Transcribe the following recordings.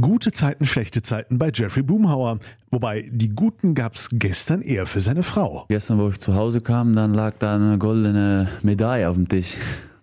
Gute Zeiten, schlechte Zeiten bei Jeffrey Boomhauer. Wobei die guten gab's gestern eher für seine Frau. Gestern, wo ich zu Hause kam, dann lag da eine goldene Medaille auf dem Tisch.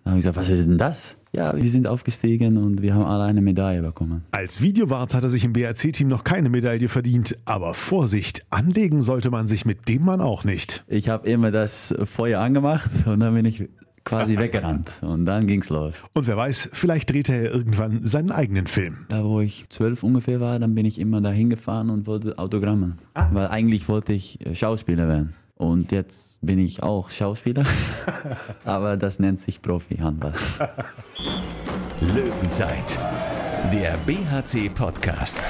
Da habe ich gesagt, was ist denn das? Ja, wir sind aufgestiegen und wir haben alle eine Medaille bekommen. Als Videowart hat er sich im BRC-Team noch keine Medaille verdient. Aber Vorsicht, anlegen sollte man sich mit dem Mann auch nicht. Ich habe immer das Feuer angemacht und dann bin ich quasi weggerannt und dann ging's los. Und wer weiß, vielleicht dreht er irgendwann seinen eigenen Film. Da wo ich zwölf ungefähr war, dann bin ich immer dahin gefahren und wollte Autogramme. Weil eigentlich wollte ich äh, Schauspieler werden. Und jetzt bin ich auch Schauspieler, aber das nennt sich Profi-Handball. Löwenzeit, der BHC-Podcast.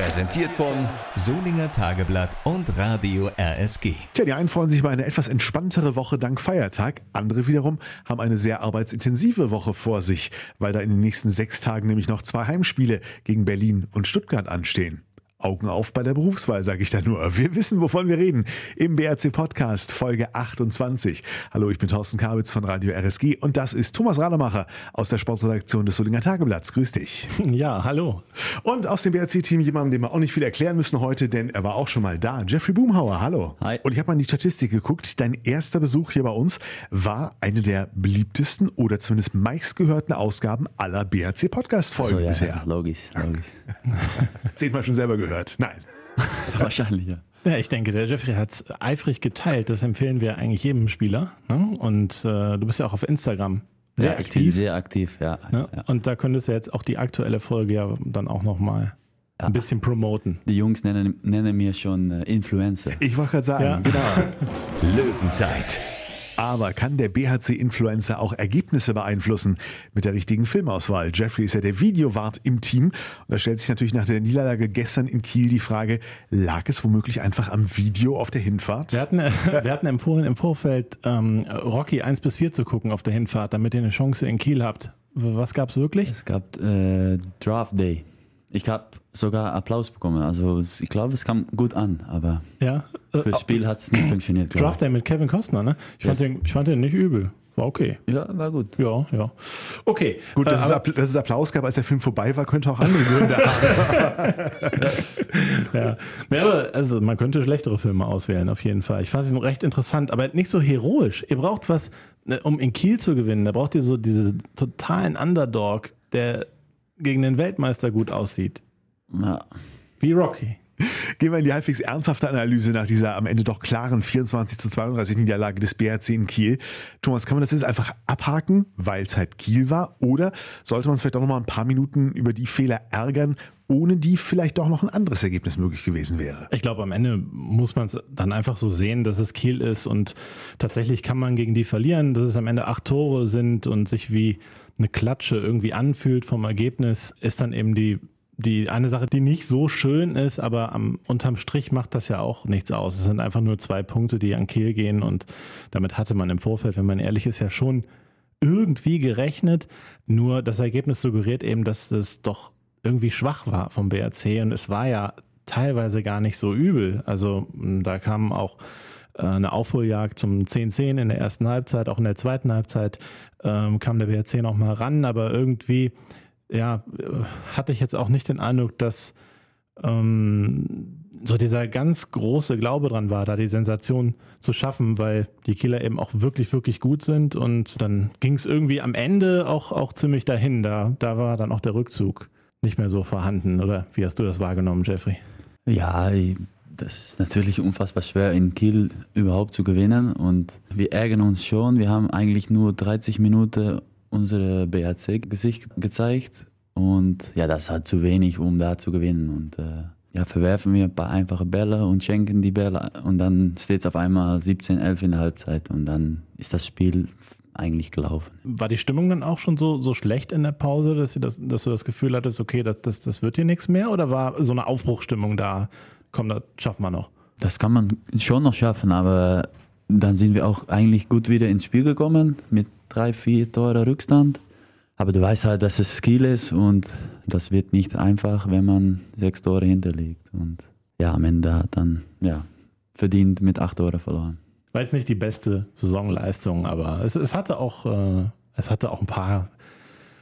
Präsentiert von Solinger Tageblatt und Radio RSG. Tja, die einen freuen sich über eine etwas entspanntere Woche dank Feiertag. Andere wiederum haben eine sehr arbeitsintensive Woche vor sich, weil da in den nächsten sechs Tagen nämlich noch zwei Heimspiele gegen Berlin und Stuttgart anstehen. Augen auf bei der Berufswahl, sage ich da nur. Wir wissen, wovon wir reden. Im BRC Podcast, Folge 28. Hallo, ich bin Thorsten Kabitz von Radio RSG und das ist Thomas Rademacher aus der Sportredaktion des Solinger Tageblatts. Grüß dich. Ja, hallo. Und aus dem BRC-Team jemandem, dem wir auch nicht viel erklären müssen heute, denn er war auch schon mal da. Jeffrey Boomhauer, hallo. Hi. Und ich habe mal in die Statistik geguckt. Dein erster Besuch hier bei uns war eine der beliebtesten oder zumindest meistgehörten Ausgaben aller BRC-Podcast-Folgen So, ja, bisher. logisch, logisch. Zehnmal schon selber gehört. Nein. Wahrscheinlich, ja. Ja, ich denke, der Jeffrey hat eifrig geteilt. Das empfehlen wir eigentlich jedem Spieler. Ne? Und äh, du bist ja auch auf Instagram sehr ja, ich bin aktiv. sehr aktiv, ja. ne? ja. Und da könntest du jetzt auch die aktuelle Folge ja dann auch nochmal Ja. ein bisschen promoten. Die Jungs nennen, nennen mir schon äh, Influencer. Ich wollte gerade sagen, Ja. genau. Löwenzeit, Aber kann der BHC-Influencer auch Ergebnisse beeinflussen mit der richtigen Filmauswahl? Jeffrey ist ja der Videowart im Team. Und da stellt sich natürlich nach der Niederlage gestern in Kiel die Frage, lag es womöglich einfach am Video auf der Hinfahrt? Wir hatten, äh, wir hatten empfohlen, im Vorfeld ähm, Rocky 1 bis 4 zu gucken auf der Hinfahrt, damit ihr eine Chance in Kiel habt. Was gab's wirklich? Es gab äh, Draft Day. Ich habe sogar Applaus bekommen. Also ich glaube, es kam gut an, aber Ja. Äh, fürs Spiel hat es nicht funktioniert. Draft Day mit Kevin Costner, ne? Ich, Yes. fand den, ich fand den nicht übel. War okay. Ja, war gut. Ja, ja. Okay. Gut, dass, äh, es, Appl- dass es Applaus gab, als der Film vorbei war, könnte auch andere Gründe haben. Ja. ja, aber also man könnte schlechtere Filme auswählen, auf jeden Fall. Ich fand ihn recht interessant, aber nicht so heroisch. Ihr braucht was, ne, um in Kiel zu gewinnen. Da braucht ihr so diesen totalen Underdog, der gegen den Weltmeister gut aussieht. Ja. Wie Rocky. Gehen wir in die halbwegs ernsthafte Analyse nach dieser am Ende doch klaren 24 zu 32 Niederlage des BRC in Kiel. Thomas, kann man das jetzt einfach abhaken, weil es halt Kiel war? Oder sollte man es vielleicht auch noch mal ein paar Minuten über die Fehler ärgern, ohne die vielleicht doch noch ein anderes Ergebnis möglich gewesen wäre? Ich glaube, am Ende muss man es dann einfach so sehen, dass es Kiel ist und tatsächlich kann man gegen die verlieren, dass es am Ende acht Tore sind und sich wie eine Klatsche irgendwie anfühlt vom Ergebnis, ist dann eben die, die eine Sache, die nicht so schön ist, aber am, unterm Strich macht das ja auch nichts aus. Es sind einfach nur zwei Punkte, die an Kiel gehen und damit hatte man im Vorfeld, wenn man ehrlich ist, ja schon irgendwie gerechnet. Nur das Ergebnis suggeriert eben, dass es doch irgendwie schwach war vom BRC und es war ja teilweise gar nicht so übel. Also da kam auch äh, eine Aufholjagd zum 10-10 in der ersten Halbzeit, auch in der zweiten Halbzeit ähm, kam der BRC noch mal ran, aber irgendwie ja, hatte ich jetzt auch nicht den Eindruck, dass ähm, so dieser ganz große Glaube dran war, da die Sensation zu schaffen, weil die Kieler eben auch wirklich, wirklich gut sind. Und dann ging es irgendwie am Ende auch, auch ziemlich dahin. Da, da war dann auch der Rückzug nicht mehr so vorhanden. Oder wie hast du das wahrgenommen, Jeffrey? Ja, das ist natürlich unfassbar schwer in Kiel überhaupt zu gewinnen und wir ärgern uns schon. Wir haben eigentlich nur 30 Minuten unsere BRC-Gesicht gezeigt und ja, das hat zu wenig, um da zu gewinnen. Und äh, ja, verwerfen wir ein paar einfache Bälle und schenken die Bälle und dann steht es auf einmal 17-11 in der Halbzeit und dann ist das Spiel eigentlich gelaufen. War die Stimmung dann auch schon so, so schlecht in der Pause, dass, das, dass du das Gefühl hattest, okay, das, das, das wird hier nichts mehr? Oder war so eine Aufbruchstimmung da? Komm, das schaffen wir noch. Das kann man schon noch schaffen, aber dann sind wir auch eigentlich gut wieder ins Spiel gekommen mit drei, vier Tore Rückstand. Aber du weißt halt, dass es Skill ist und das wird nicht einfach, wenn man sechs Tore hinterliegt. Und ja, am Ende hat dann ja, verdient mit acht Tore verloren. War jetzt nicht die beste Saisonleistung, aber es, es hatte auch, äh, es hatte auch ein paar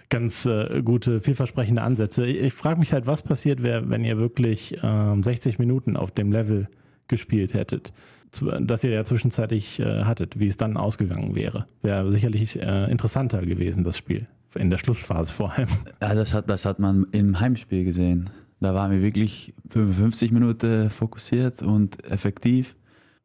ganz äh, gute, vielversprechende Ansätze. Ich, ich frage mich halt, was passiert wäre, wenn ihr wirklich ähm, 60 Minuten auf dem Level gespielt hättet, das ihr ja zwischenzeitlich äh, hattet, wie es dann ausgegangen wäre. Wäre sicherlich äh, interessanter gewesen, das Spiel. In der Schlussphase vor allem. Ja, das hat, das hat man im Heimspiel gesehen. Da waren wir wirklich 55 Minuten fokussiert und effektiv.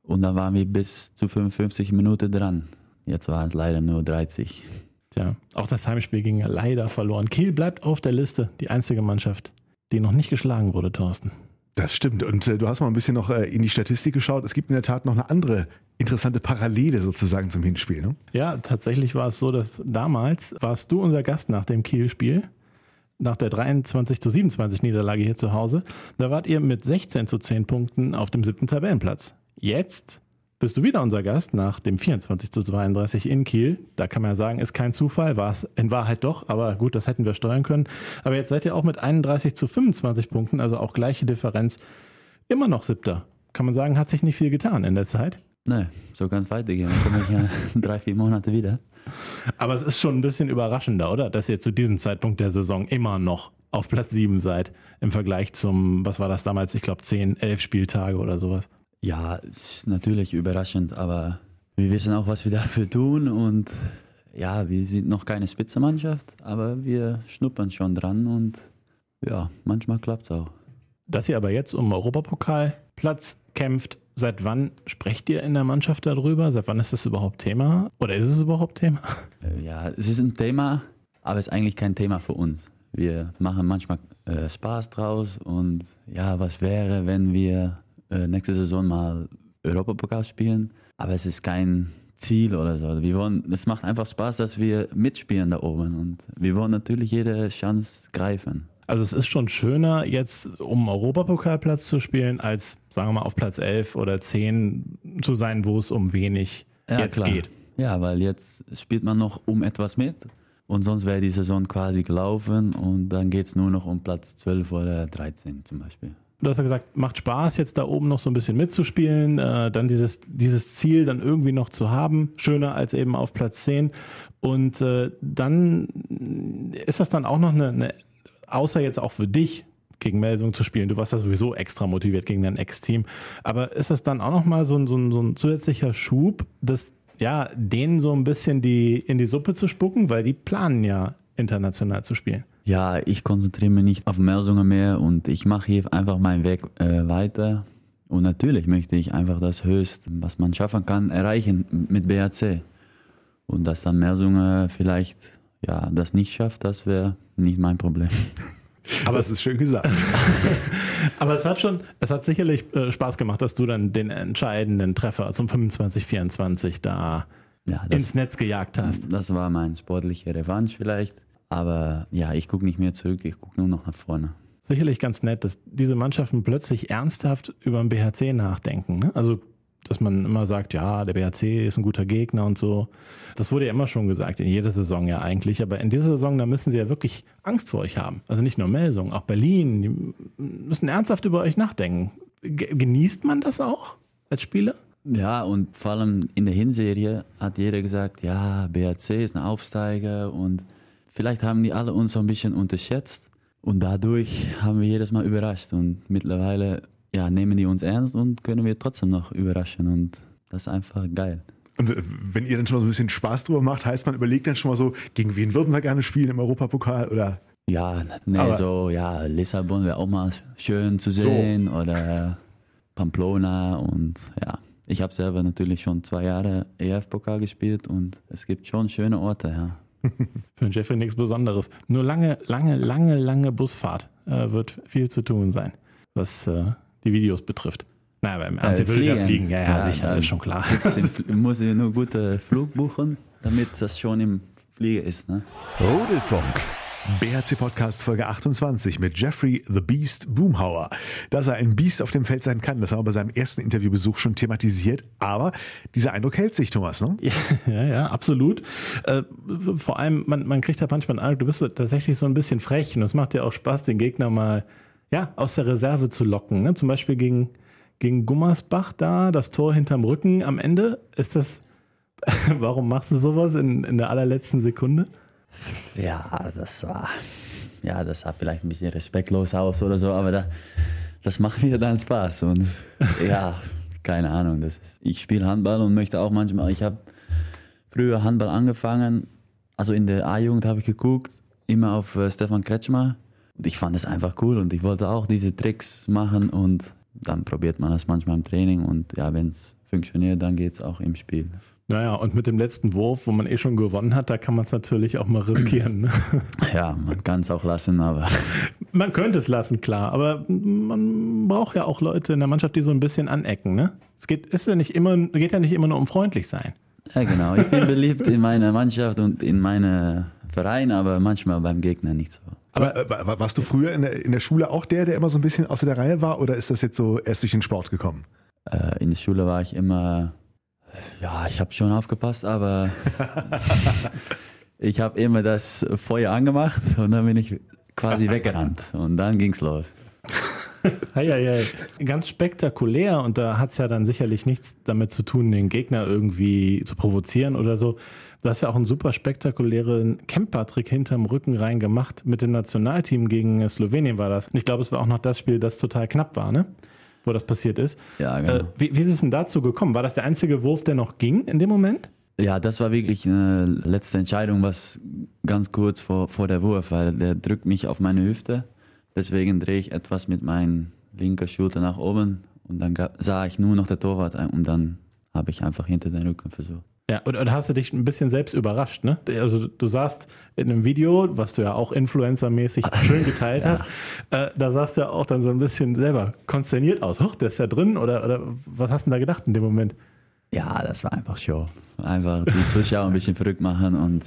Und dann waren wir bis zu 55 Minuten dran. Jetzt waren es leider nur 30. Tja, auch das Heimspiel ging leider verloren. Kiel bleibt auf der Liste, die einzige Mannschaft, die noch nicht geschlagen wurde, Thorsten. Das stimmt. Und äh, du hast mal ein bisschen noch äh, in die Statistik geschaut. Es gibt in der Tat noch eine andere interessante Parallele sozusagen zum Hinspiel. Ne? Ja, tatsächlich war es so, dass damals warst du unser Gast nach dem Kiel-Spiel nach der 23 zu 27 Niederlage hier zu Hause, da wart ihr mit 16 zu 10 Punkten auf dem siebten Tabellenplatz. Jetzt bist du wieder unser Gast nach dem 24 zu 32 in Kiel. Da kann man ja sagen, ist kein Zufall, war es in Wahrheit doch, aber gut, das hätten wir steuern können. Aber jetzt seid ihr auch mit 31 zu 25 Punkten, also auch gleiche Differenz, immer noch siebter. Kann man sagen, hat sich nicht viel getan in der Zeit? Nee, so ganz weitergehen. Dann komme ich ja drei, vier Monate wieder. Aber es ist schon ein bisschen überraschender, oder? Dass ihr zu diesem Zeitpunkt der Saison immer noch auf Platz 7 seid im Vergleich zum, was war das damals? Ich glaube 10, 11 Spieltage oder sowas. Ja, ist natürlich überraschend, aber wir wissen auch, was wir dafür tun und ja, wir sind noch keine Spitzenmannschaft, aber wir schnuppern schon dran und ja, manchmal klappt es auch. Dass ihr aber jetzt um Europapokalplatz kämpft, Seit wann sprecht ihr in der Mannschaft darüber? Seit wann ist das überhaupt Thema? Oder ist es überhaupt Thema? Äh, ja, es ist ein Thema, aber es ist eigentlich kein Thema für uns. Wir machen manchmal äh, Spaß draus und ja, was wäre, wenn wir äh, nächste Saison mal Europapokal spielen? Aber es ist kein Ziel oder so. Wir wollen, es macht einfach Spaß, dass wir mitspielen da oben und wir wollen natürlich jede Chance greifen. Also es ist schon schöner, jetzt um Europapokalplatz zu spielen, als, sagen wir mal, auf Platz 11 oder 10 zu sein, wo es um wenig ja, jetzt klar. geht. Ja, weil jetzt spielt man noch um etwas mit und sonst wäre die Saison quasi gelaufen und dann geht es nur noch um Platz 12 oder 13 zum Beispiel. Du hast ja gesagt, macht Spaß, jetzt da oben noch so ein bisschen mitzuspielen, äh, dann dieses, dieses Ziel dann irgendwie noch zu haben, schöner als eben auf Platz 10. Und äh, dann ist das dann auch noch eine, eine außer jetzt auch für dich gegen Melsung zu spielen. Du warst ja sowieso extra motiviert gegen dein Ex-Team. Aber ist das dann auch nochmal so ein, so, ein, so ein zusätzlicher Schub, das ja, denen so ein bisschen die, in die Suppe zu spucken, weil die planen ja international zu spielen. Ja, ich konzentriere mich nicht auf Melsungen mehr und ich mache hier einfach meinen Weg äh, weiter. Und natürlich möchte ich einfach das Höchste, was man schaffen kann, erreichen mit BAC. Und dass dann Melsungen vielleicht ja, das nicht schafft, das wäre nicht mein Problem. Aber es ist schön gesagt. Aber es hat schon, es hat sicherlich äh, Spaß gemacht, dass du dann den entscheidenden Treffer zum 25-24 da ja, das, ins Netz gejagt hast. Das war mein sportlicher Revanche vielleicht. Aber ja, ich gucke nicht mehr zurück, ich gucke nur noch nach vorne. Sicherlich ganz nett, dass diese Mannschaften plötzlich ernsthaft über den BHC nachdenken. Ne? Also dass man immer sagt, ja, der BHC ist ein guter Gegner und so. Das wurde ja immer schon gesagt, in jeder Saison ja eigentlich. Aber in dieser Saison, da müssen sie ja wirklich Angst vor euch haben. Also nicht nur Melsung, auch Berlin. Die müssen ernsthaft über euch nachdenken. Genießt man das auch als Spieler? Ja, und vor allem in der Hinserie hat jeder gesagt, ja, BHC ist ein Aufsteiger und vielleicht haben die alle uns so ein bisschen unterschätzt. Und dadurch haben wir jedes Mal überrascht. Und mittlerweile ja, nehmen die uns ernst und können wir trotzdem noch überraschen und das ist einfach geil. Und wenn ihr dann schon mal so ein bisschen Spaß drüber macht, heißt man überlegt dann schon mal so, gegen wen würden wir gerne spielen im Europapokal oder? Ja, nee, Aber so, ja, Lissabon wäre auch mal schön zu sehen so. oder Pamplona und ja. Ich habe selber natürlich schon zwei Jahre EF-Pokal gespielt und es gibt schon schöne Orte, ja. Für den Jeffrey nichts Besonderes. Nur lange, lange, lange, lange Busfahrt äh, wird viel zu tun sein, was äh, die Videos betrifft. Na, beim Ernst äh, fliegen. fliegen, ja, ja, ja sicher, ist schon klar. Musst ja nur gute Flug buchen, damit das schon im Flieger ist. Ne? Rudelfunk. BHC Podcast Folge 28 mit Jeffrey the Beast Boomhauer. Dass er ein Biest auf dem Feld sein kann, das haben wir bei seinem ersten Interviewbesuch schon thematisiert. Aber dieser Eindruck hält sich, Thomas, ne? Ja, ja, absolut. Äh, vor allem, man, man kriegt ja manchmal den Eindruck, du bist tatsächlich so ein bisschen frech und es macht dir auch Spaß, den Gegner mal ja, aus der Reserve zu locken. Ne? Zum Beispiel gegen, gegen Gummersbach da, das Tor hinterm Rücken am Ende. Ist das, warum machst du sowas in, in der allerletzten Sekunde? Ja, das war, ja, das sah vielleicht ein bisschen respektlos aus oder so, aber da, das macht mir dann Spaß. Und ja, keine Ahnung. Das ist, ich spiele Handball und möchte auch manchmal, ich habe früher Handball angefangen, also in der A-Jugend habe ich geguckt, immer auf äh, Stefan Kretschmer. Und ich fand es einfach cool und ich wollte auch diese Tricks machen und dann probiert man das manchmal im Training und ja, wenn es funktioniert, dann geht es auch im Spiel. Naja, und mit dem letzten Wurf, wo man eh schon gewonnen hat, da kann man es natürlich auch mal riskieren. Ne? Ja, man kann es auch lassen, aber. Man könnte es lassen, klar, aber man braucht ja auch Leute in der Mannschaft, die so ein bisschen anecken, ne? Es geht, ist ja nicht immer, geht ja nicht immer nur um freundlich sein. Ja, genau. Ich bin beliebt in meiner Mannschaft und in meinem Verein, aber manchmal beim Gegner nicht so. Aber äh, warst du früher in der, in der Schule auch der, der immer so ein bisschen außer der Reihe war, oder ist das jetzt so erst durch den Sport gekommen? Äh, in der Schule war ich immer ja, ich habe schon aufgepasst, aber ich habe immer das Feuer angemacht und dann bin ich quasi weggerannt und dann ging's los. Hei, hei, hei. Ganz spektakulär und da hat es ja dann sicherlich nichts damit zu tun, den Gegner irgendwie zu provozieren oder so. Du hast ja auch einen super spektakulären Camper-Trick hinterm Rücken rein gemacht mit dem Nationalteam gegen Slowenien war das. Und ich glaube, es war auch noch das Spiel, das total knapp war, ne? Wo das passiert ist. Ja, genau. Äh, wie, wie ist es denn dazu gekommen? War das der einzige Wurf, der noch ging in dem Moment? Ja, das war wirklich eine letzte Entscheidung, was ganz kurz vor, vor der Wurf, weil der drückt mich auf meine Hüfte. Deswegen drehe ich etwas mit meiner linken Schulter nach oben und dann sah ich nur noch der Torwart und dann habe ich einfach hinter den Rücken versucht. Ja, und, und hast du dich ein bisschen selbst überrascht, ne? Also du saßt in einem Video, was du ja auch influencermäßig schön geteilt ja. hast, äh, da sahst du ja auch dann so ein bisschen selber konsterniert aus. Huch, der ist ja drin oder, oder was hast du denn da gedacht in dem Moment? Ja, das war einfach Show. Einfach die Zuschauer ein bisschen verrückt machen und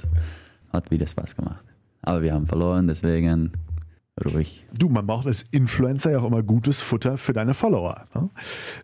hat wieder Spaß gemacht. Aber wir haben verloren, deswegen ruhig. Du, man braucht als Influencer ja auch immer gutes Futter für deine Follower. Ne?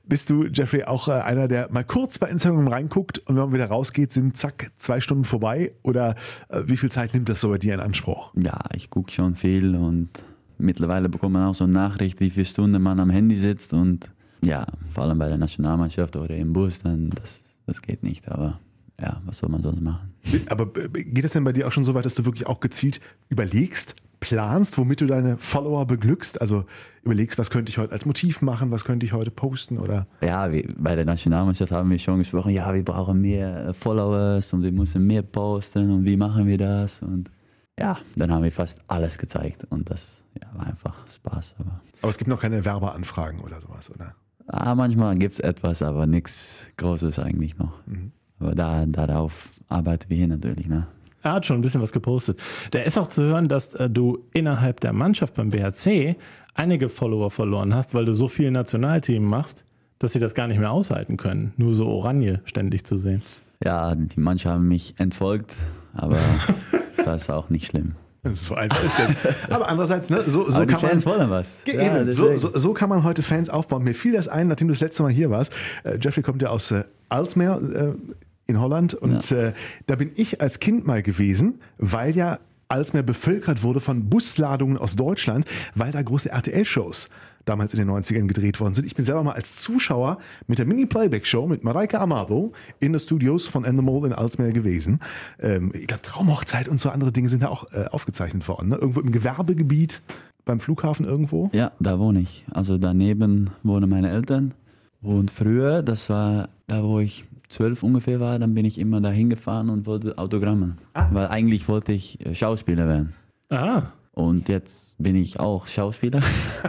Bist du, Jeffrey, auch äh, einer, der mal kurz bei Instagram reinguckt und wenn man wieder rausgeht, sind zack, zwei Stunden vorbei? Oder äh, wie viel Zeit nimmt das so bei dir in Anspruch? Ja, ich gucke schon viel und mittlerweile bekommt man auch so eine Nachricht, wie viele Stunden man am Handy sitzt und ja, vor allem bei der Nationalmannschaft oder im Bus, dann das, das geht nicht, aber ja, was soll man sonst machen? Aber äh, geht es denn bei dir auch schon so weit, dass du wirklich auch gezielt überlegst, planst, womit du deine Follower beglückst? Also überlegst, was könnte ich heute als Motiv machen, was könnte ich heute posten oder? Ja, bei der Nationalmannschaft haben wir schon gesprochen, ja, wir brauchen mehr äh, Followers und wir müssen mehr posten und wie machen wir das? Und ja, dann haben wir fast alles gezeigt und das ja, war einfach Spaß. Aber, aber es gibt noch keine Werbeanfragen oder sowas, oder? Ah, manchmal gibt es etwas, aber nichts Großes eigentlich noch. Mhm. Aber da, darauf arbeiten wir hier natürlich. Ne? Er hat schon ein bisschen was gepostet. Der ist auch zu hören, dass äh, du innerhalb der Mannschaft beim BHC einige Follower verloren hast, weil du so viel Nationalteam machst, dass sie das gar nicht mehr aushalten können, nur so Oranje ständig zu sehen. Ja, die manche haben mich entfolgt, aber das ist auch nicht schlimm. So einfach ist das. Aber andererseits, ne, so, so kann Fans man. wollen was. Ja, so, so, so, kann man heute Fans aufbauen. Mir fiel das ein, nachdem du das letzte Mal hier warst. Äh, Jeffrey kommt ja aus äh, Alsmeer äh, in Holland und ja. äh, da bin ich als Kind mal gewesen, weil ja Alsmeer bevölkert wurde von Busladungen aus Deutschland, weil da große RTL-Shows damals in den 90ern gedreht worden sind. Ich bin selber mal als Zuschauer mit der Mini-Playback-Show mit Mareike Amado in den Studios von Endemol in Alsmeer gewesen. Ähm, ich glaube, Traumhochzeit und so andere Dinge sind da auch äh, aufgezeichnet worden. Ne? Irgendwo im Gewerbegebiet, beim Flughafen irgendwo? Ja, da wohne ich. Also daneben wohnen meine Eltern. Und früher, das war da, wo ich zwölf ungefähr war, dann bin ich immer da hingefahren und wollte Autogramme. Ah. Weil eigentlich wollte ich äh, Schauspieler werden. Ah. Und jetzt bin ich auch Schauspieler,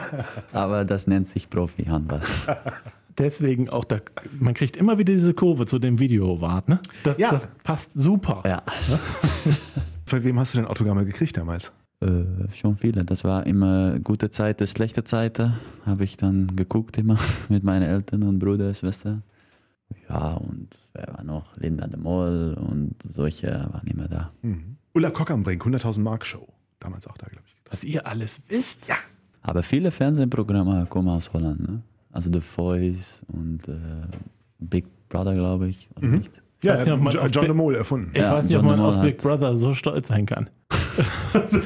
aber das nennt sich Profi-Handball. Deswegen auch da, man kriegt immer wieder diese Kurve zu dem Video wart, ne? Das, ja. das passt super. Ja. Von wem hast du denn Autogramme gekriegt damals? Äh, schon viele. Das war immer gute Zeiten, schlechte Zeiten. Habe ich dann geguckt immer mit meinen Eltern und Bruder, Schwester. Ja, und wer war noch? Linda de Moll und solche waren immer da. Mhm. Ulla Kock am Brink, 100.000 Mark Show damals auch da, glaube ich. Was ihr alles wisst. Ja. Aber viele Fernsehprogramme kommen aus Holland. Ne? Also The Voice und äh, Big Brother, glaube ich. Oder mhm. nicht? Ich ja, nicht, John, John de Mol erfunden. Ich ja, weiß nicht, John ob man auf Big Brother so stolz sein kann.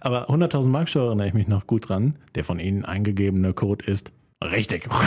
Aber 100.000 Mark Steuer erinnere ich mich noch gut dran. Der von Ihnen eingegebene Code ist richtig.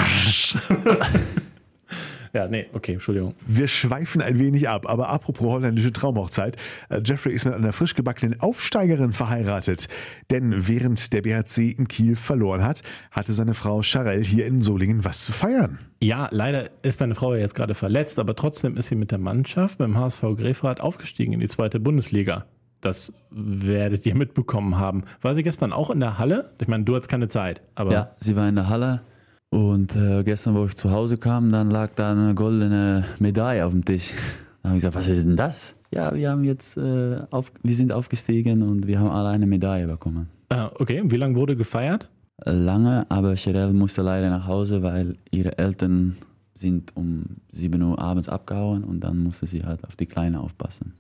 Ja, nee, okay, Entschuldigung. Wir schweifen ein wenig ab, aber apropos holländische Traumhochzeit. äh, Jeffrey ist mit einer frisch gebackenen Aufsteigerin verheiratet. Denn während der BHC in Kiel verloren hat, hatte seine Frau Charelle hier in Solingen was zu feiern. Ja, leider ist deine Frau ja jetzt gerade verletzt, aber trotzdem ist sie mit der Mannschaft beim HSV Grefrath aufgestiegen in die zweite Bundesliga. Das werdet ihr mitbekommen haben. War sie gestern auch in der Halle? Ich meine, du hattest keine Zeit, aber Ja, sie war in der Halle und äh, gestern, wo ich zu Hause kam, dann lag da eine goldene Medaille auf dem Tisch. Da habe ich gesagt, was ist denn das? Ja, wir haben jetzt, äh, auf, wir sind aufgestiegen und wir haben alle eine Medaille bekommen. Ah, okay. Wie lange wurde gefeiert? Lange, aber Cheryl musste leider nach Hause, weil ihre Eltern sind um 7 Uhr abends abgehauen und dann musste sie halt auf die Kleine aufpassen.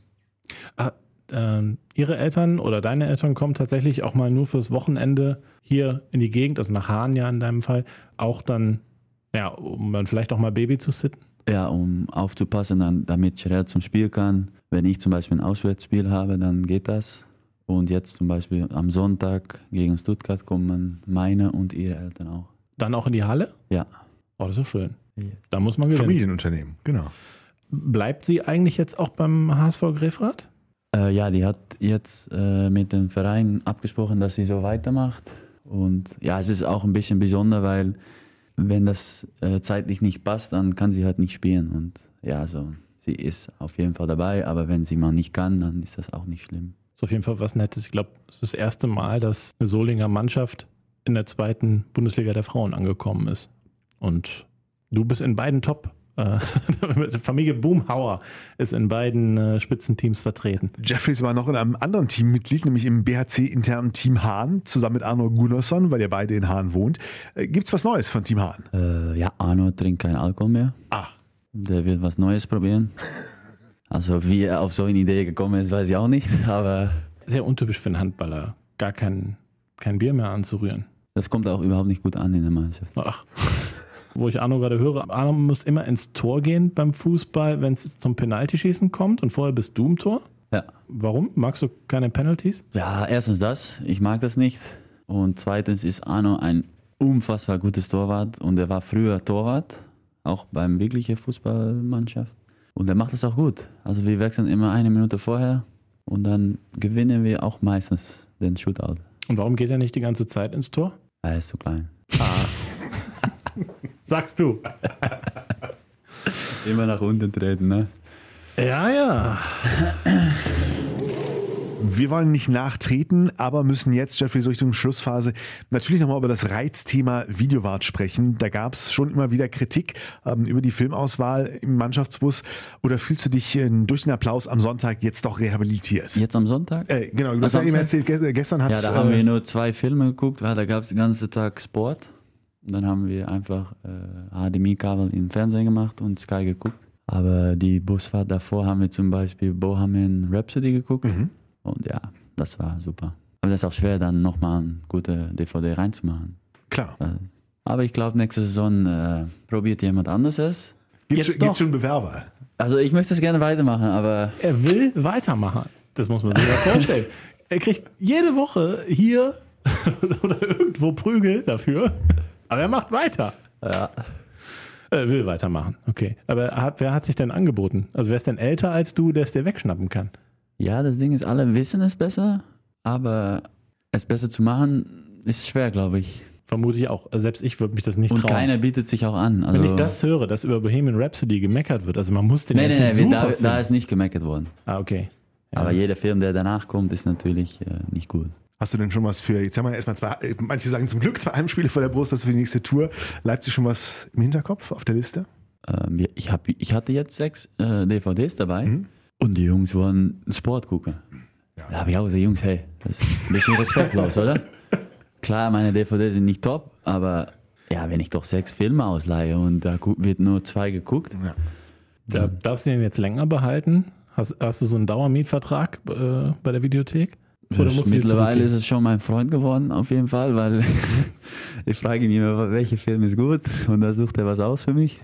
Ah, ihre Eltern oder deine Eltern kommen tatsächlich auch mal nur fürs Wochenende hier in die Gegend, also nach Hahn ja in deinem Fall, auch dann, ja, um dann vielleicht auch mal Baby zu sitten? Ja, um aufzupassen, dann, damit Cheryl zum Spiel kann. Wenn ich zum Beispiel ein Auswärtsspiel habe, dann geht das. Und jetzt zum Beispiel am Sonntag gegen Stuttgart kommen meine und ihre Eltern auch. Dann auch in die Halle? Ja. Oh, das ist schön. Da muss man gewinnen. Familienunternehmen, genau. Bleibt sie eigentlich jetzt auch beim HSV Grefrath? Äh, ja, die hat jetzt äh, mit dem Verein abgesprochen, dass sie so weitermacht. Und ja, es ist auch ein bisschen besonder, weil wenn das äh, zeitlich nicht passt, dann kann sie halt nicht spielen. Und ja, also sie ist auf jeden Fall dabei, aber wenn sie mal nicht kann, dann ist das auch nicht schlimm. Ist auf jeden Fall was Nettes. Ich glaube, es ist das erste Mal, dass eine Solinger Mannschaft in der zweiten Bundesliga der Frauen angekommen ist. Und du bist in beiden Top. Äh, Familie Boomhauer ist in beiden äh, Spitzenteams vertreten. Jeffries war noch in einem anderen Team Mitglied, nämlich im BHC-internen Team Hahn, zusammen mit Arno Gunnarsson, weil ihr beide in Hahn wohnt. Äh, Gibt's was Neues von Team Hahn? Äh, ja, Arno trinkt keinen Alkohol mehr. Ah, Der will was Neues probieren. Also wie er auf so eine Idee gekommen ist, weiß ich auch nicht. Aber Sehr untypisch für einen Handballer, gar kein, kein Bier mehr anzurühren. das kommt auch überhaupt nicht gut an in der Mannschaft. Ach. Wo ich Arno gerade höre, Arno muss immer ins Tor gehen beim Fußball, wenn es zum Penaltyschießen kommt und vorher bist du im Tor. Ja. Warum? Magst du keine Penalties? Ja, erstens das, ich mag das nicht. Und zweitens ist Arno ein unfassbar gutes Torwart und er war früher Torwart, auch beim wirklichen Fußballmannschaft. Und er macht das auch gut. Also wir wechseln immer eine Minute vorher und dann gewinnen wir auch meistens den Shootout. Und warum geht er nicht die ganze Zeit ins Tor? Er ist zu klein. Sagst du. Immer nach unten treten, ne? Ja, ja. Wir wollen nicht nachtreten, aber müssen jetzt, Jeffrey, so Richtung Schlussphase natürlich nochmal über das Reizthema Videowart sprechen. Da gab es schon immer wieder Kritik ähm, über die Filmauswahl im Mannschaftsbus. Oder fühlst du dich äh, durch den Applaus am Sonntag jetzt doch rehabilitiert? Jetzt am Sonntag? Äh, genau, du hast ja eben erzählt, ge- gestern hat Ja, es. da haben wir nur zwei Filme geguckt, weil da gab es den ganzen Tag Sport. Und dann haben wir einfach äh, HDMI-Kabel im Fernsehen gemacht und Sky geguckt. Aber die Busfahrt davor haben wir zum Beispiel Bohemian Rhapsody geguckt. Und ja, das war super. Aber das ist auch schwer, dann nochmal eine gute DVD reinzumachen. klar. Äh, Aber ich glaube, nächste Saison äh, probiert jemand anderes es. Gibt Jetzt schon, gibt schon Bewerber. Also ich möchte es gerne weitermachen, aber Er will weitermachen. Das muss man sich ja vorstellen. Er kriegt jede Woche hier oder irgendwo Prügel dafür. Aber er macht weiter. ja, Er will weitermachen. Okay. Aber hat, wer hat sich denn angeboten? Also wer ist denn älter als du, der es dir wegschnappen kann? Ja, das Ding ist, alle wissen es besser, aber es besser zu machen ist schwer, glaube ich. Vermute ich auch. Also selbst ich würde mich das nicht Und trauen. keiner bietet sich auch an. Also, Wenn ich das höre, dass über Bohemian Rhapsody gemeckert wird, also man muss den nee, nee, nee, da, da ist nicht gemeckert worden. Ah, okay. Ja. Aber jeder Film, der danach kommt, ist natürlich äh, nicht gut. Hast du denn schon was für, jetzt haben wir erstmal zwei, äh, manche sagen zum Glück zwei Heimspiele vor der Brust, du für die nächste Tour. Leipzig schon was im Hinterkopf auf der Liste? Ähm, ich, hab, ich hatte jetzt sechs äh, DVDs dabei Mhm. und die Jungs wollen Sport gucken. Da habe ich auch gesagt, Jungs, hey, das ist ein bisschen respektlos, oder? Klar, meine DVDs sind nicht top, aber ja, wenn ich doch sechs Filme ausleihe und da wird nur zwei geguckt, Ja. Da, darfst du den jetzt länger behalten? Hast, hast du so einen Dauermietvertrag äh, bei der Videothek? Oder musst mittlerweile ist es schon mein Freund geworden, auf jeden Fall, weil ich frage ihn immer, welcher Film ist gut und da sucht er was aus für mich.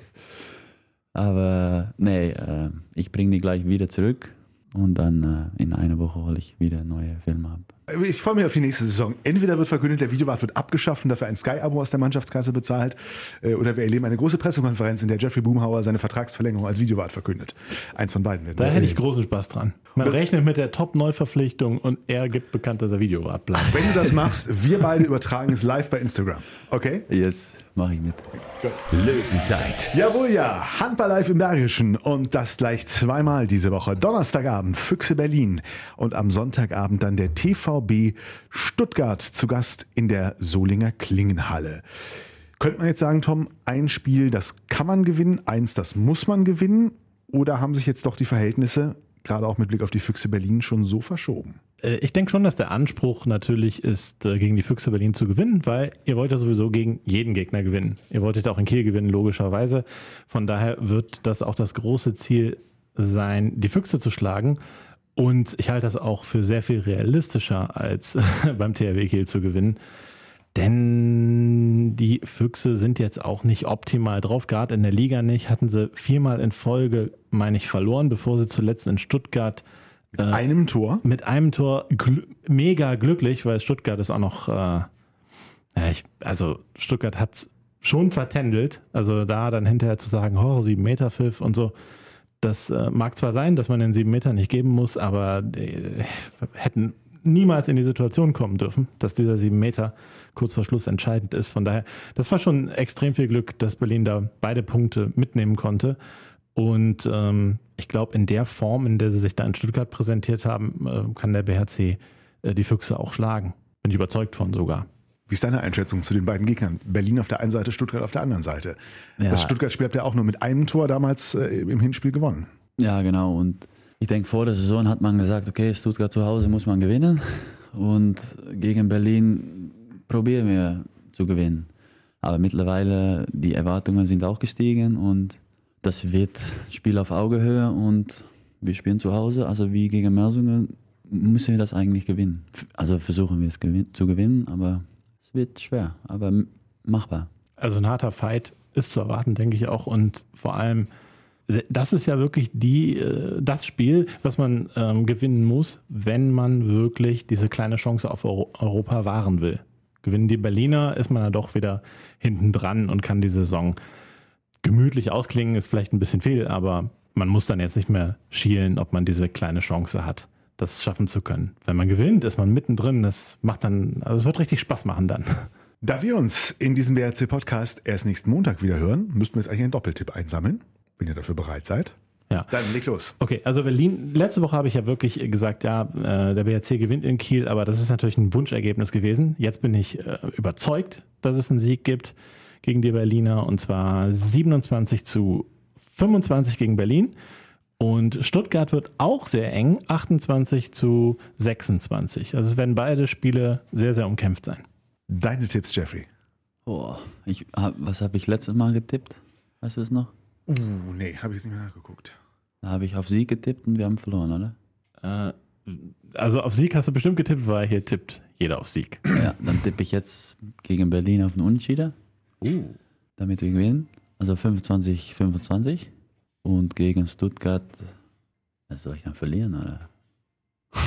Aber nee, äh, ich bringe die gleich wieder zurück und dann äh, in einer Woche hole ich wieder neue Filme ab. Ich freue mich auf die nächste Saison. Entweder wird verkündet, der Videowart wird abgeschafft und dafür ein Sky-Abo aus der Mannschaftskasse bezahlt, äh, oder wir erleben eine große Pressekonferenz, in der Jeffrey Boomhauer seine Vertragsverlängerung als Videowart verkündet. Eins von beiden. Da hätte ich großen Spaß dran. Man rechnet mit der Top-Neuverpflichtung und er gibt bekannt, dass er Videowart bleibt. Wenn du das machst, wir beide übertragen es live bei Instagram. Okay? Yes, mache ich mit. Löwenzeit. Jawohl, ja. Handball live im Bergischen und das gleich zweimal diese Woche. Donnerstagabend Füchse Berlin und am Sonntagabend dann der TVB Stuttgart zu Gast in der Solinger Klingenhalle. Könnte man jetzt sagen, Tom, ein Spiel, das kann man gewinnen, eins, das muss man gewinnen? Oder haben sich jetzt doch die Verhältnisse, gerade auch mit Blick auf die Füchse Berlin, schon so verschoben? Äh, Ich denke schon, dass der Anspruch natürlich ist, äh, gegen die Füchse Berlin zu gewinnen, weil ihr wollt ja sowieso gegen jeden Gegner gewinnen. Ihr wolltet auch in Kiel gewinnen, logischerweise. Von daher wird das auch das große Ziel sein, die Füchse zu schlagen. Und ich halte das auch für sehr viel realistischer, als beim THW Kiel zu gewinnen. Denn die Füchse sind jetzt auch nicht optimal drauf, gerade in der Liga nicht. Hatten sie viermal in Folge, meine ich, verloren, bevor sie zuletzt in Stuttgart Mit einem Tor? mit einem Tor gl mega glücklich, weil Stuttgart ist auch noch, äh, ich, also Stuttgart hat's schon vertändelt. Also da dann hinterher zu sagen, oh, sieben Meter Pfiff und so. Das äh, mag zwar sein, dass man den sieben Meter nicht geben muss, aber äh, hätten niemals in die Situation kommen dürfen, dass dieser sieben Meter kurz vor Schluss entscheidend ist. Von daher, das war schon extrem viel Glück, dass Berlin da beide Punkte mitnehmen konnte. Und ähm, ich glaube, in der Form, in der sie sich da in Stuttgart präsentiert haben, äh, kann der BHC äh, die Füchse auch schlagen. Bin ich überzeugt von sogar. Wie ist deine Einschätzung zu den beiden Gegnern? Berlin auf der einen Seite, Stuttgart auf der anderen Seite. Ja. Das Stuttgart-Spiel habt ihr auch nur mit einem Tor damals äh, im Hinspiel gewonnen. Ja, genau. Und ich denke, vor der Saison hat man gesagt, okay, Stuttgart zu Hause muss man gewinnen. Und gegen Berlin probieren wir zu gewinnen. Aber mittlerweile, die Erwartungen sind auch gestiegen und das wird Spiel auf Augehöhe und wir spielen zu Hause. Also wie gegen Mersungen müssen wir das eigentlich gewinnen. Also versuchen wir es zu gewinnen, aber es wird schwer, aber machbar. Also ein harter Fight ist zu erwarten, denke ich auch. Und vor allem, das ist ja wirklich die, äh, das Spiel, was man ähm, gewinnen muss, wenn man wirklich diese kleine Chance auf Euro Europa wahren will. Gewinnen die Berliner, ist man ja doch wieder hinten dran und kann die Saison gemütlich ausklingen, ist vielleicht ein bisschen viel, aber man muss dann jetzt nicht mehr schielen, ob man diese kleine Chance hat, das schaffen zu können. Wenn man gewinnt, ist man mittendrin, das macht dann, also es wird richtig Spaß machen dann. Da wir uns in diesem BRC-Podcast erst nächsten Montag wieder hören, müssten wir jetzt eigentlich einen Doppeltipp einsammeln, wenn ihr dafür bereit seid. Ja. Dann leg los. Okay, also Berlin, letzte Woche habe ich ja wirklich gesagt, ja, äh, der BRC gewinnt in Kiel, aber das ist natürlich ein Wunschergebnis gewesen. Jetzt bin ich äh, überzeugt, dass es einen Sieg gibt gegen die Berliner und zwar 27 zu 25 gegen Berlin. Und Stuttgart wird auch sehr eng, 28 zu 26. Also es werden beide Spiele sehr, sehr umkämpft sein. Deine Tipps, Jeffrey. Oh, ich, hab, was habe ich letztes Mal getippt? Weißt du es noch? Uh, nee, habe ich jetzt nicht mehr nachgeguckt. Da habe ich auf Sieg getippt und wir haben verloren, oder? Äh, also auf Sieg hast du bestimmt getippt, weil hier tippt jeder auf Sieg. Ja, dann tippe ich jetzt gegen Berlin auf einen Unentschieden, Uh. damit wir gewinnen. Also 25, 25. Und gegen Stuttgart, was soll ich dann verlieren, oder?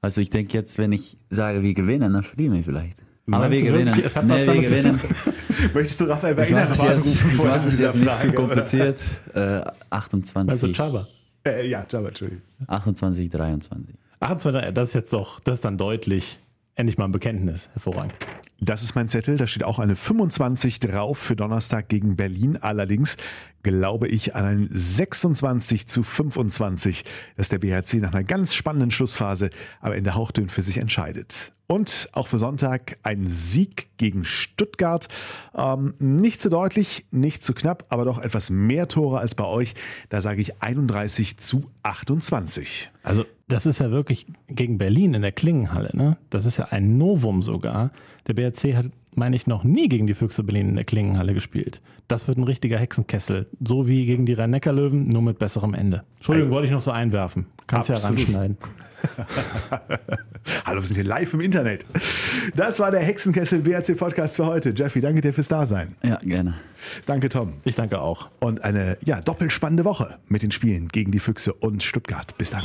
Also ich denke jetzt, wenn ich sage, wir gewinnen, dann verlieren wir vielleicht. Aber Meinst wir du gewinnen. Es hat was wir gewinnen. Möchtest du Raphael jetzt, anrufen es dieser jetzt nicht Frage? zu kompliziert. Äh, Also 28, Chaba. oder? Äh, ja, Java, Entschuldigung. 28, 23. 28, das ist jetzt doch, das ist dann deutlich, endlich mal ein Bekenntnis. Hervorragend. Das ist mein Zettel, da steht auch eine 25 drauf für Donnerstag gegen Berlin. Allerdings glaube ich an ein 26 zu 25, dass der BHC nach einer ganz spannenden Schlussphase am Ende hauchdünn für sich entscheidet. Und auch für Sonntag ein Sieg gegen Stuttgart. Ähm, nicht zu deutlich, nicht zu knapp, aber doch etwas mehr Tore als bei euch. Da sage ich 31 zu 28. Also, das ist ja wirklich gegen Berlin in der Klingenhalle, ne? Das ist ja ein Novum sogar. Der BRC hat, meine ich, noch nie gegen die Füchse Berlin in der Klingenhalle gespielt. Das wird ein richtiger Hexenkessel. So wie gegen die Rhein-Neckar-Löwen, nur mit besserem Ende. Entschuldigung, wollte ich noch so einwerfen. Kannst ja Absolut. ranschneiden. Hallo, wir sind hier live im Internet. Das war der Hexenkessel BRC Podcast für heute. Jeffy, danke dir fürs Dasein. Ja, gerne. Danke, Tom. Ich danke auch. Und eine ja, doppelt spannende Woche mit den Spielen gegen die Füchse und Stuttgart. Bis dann.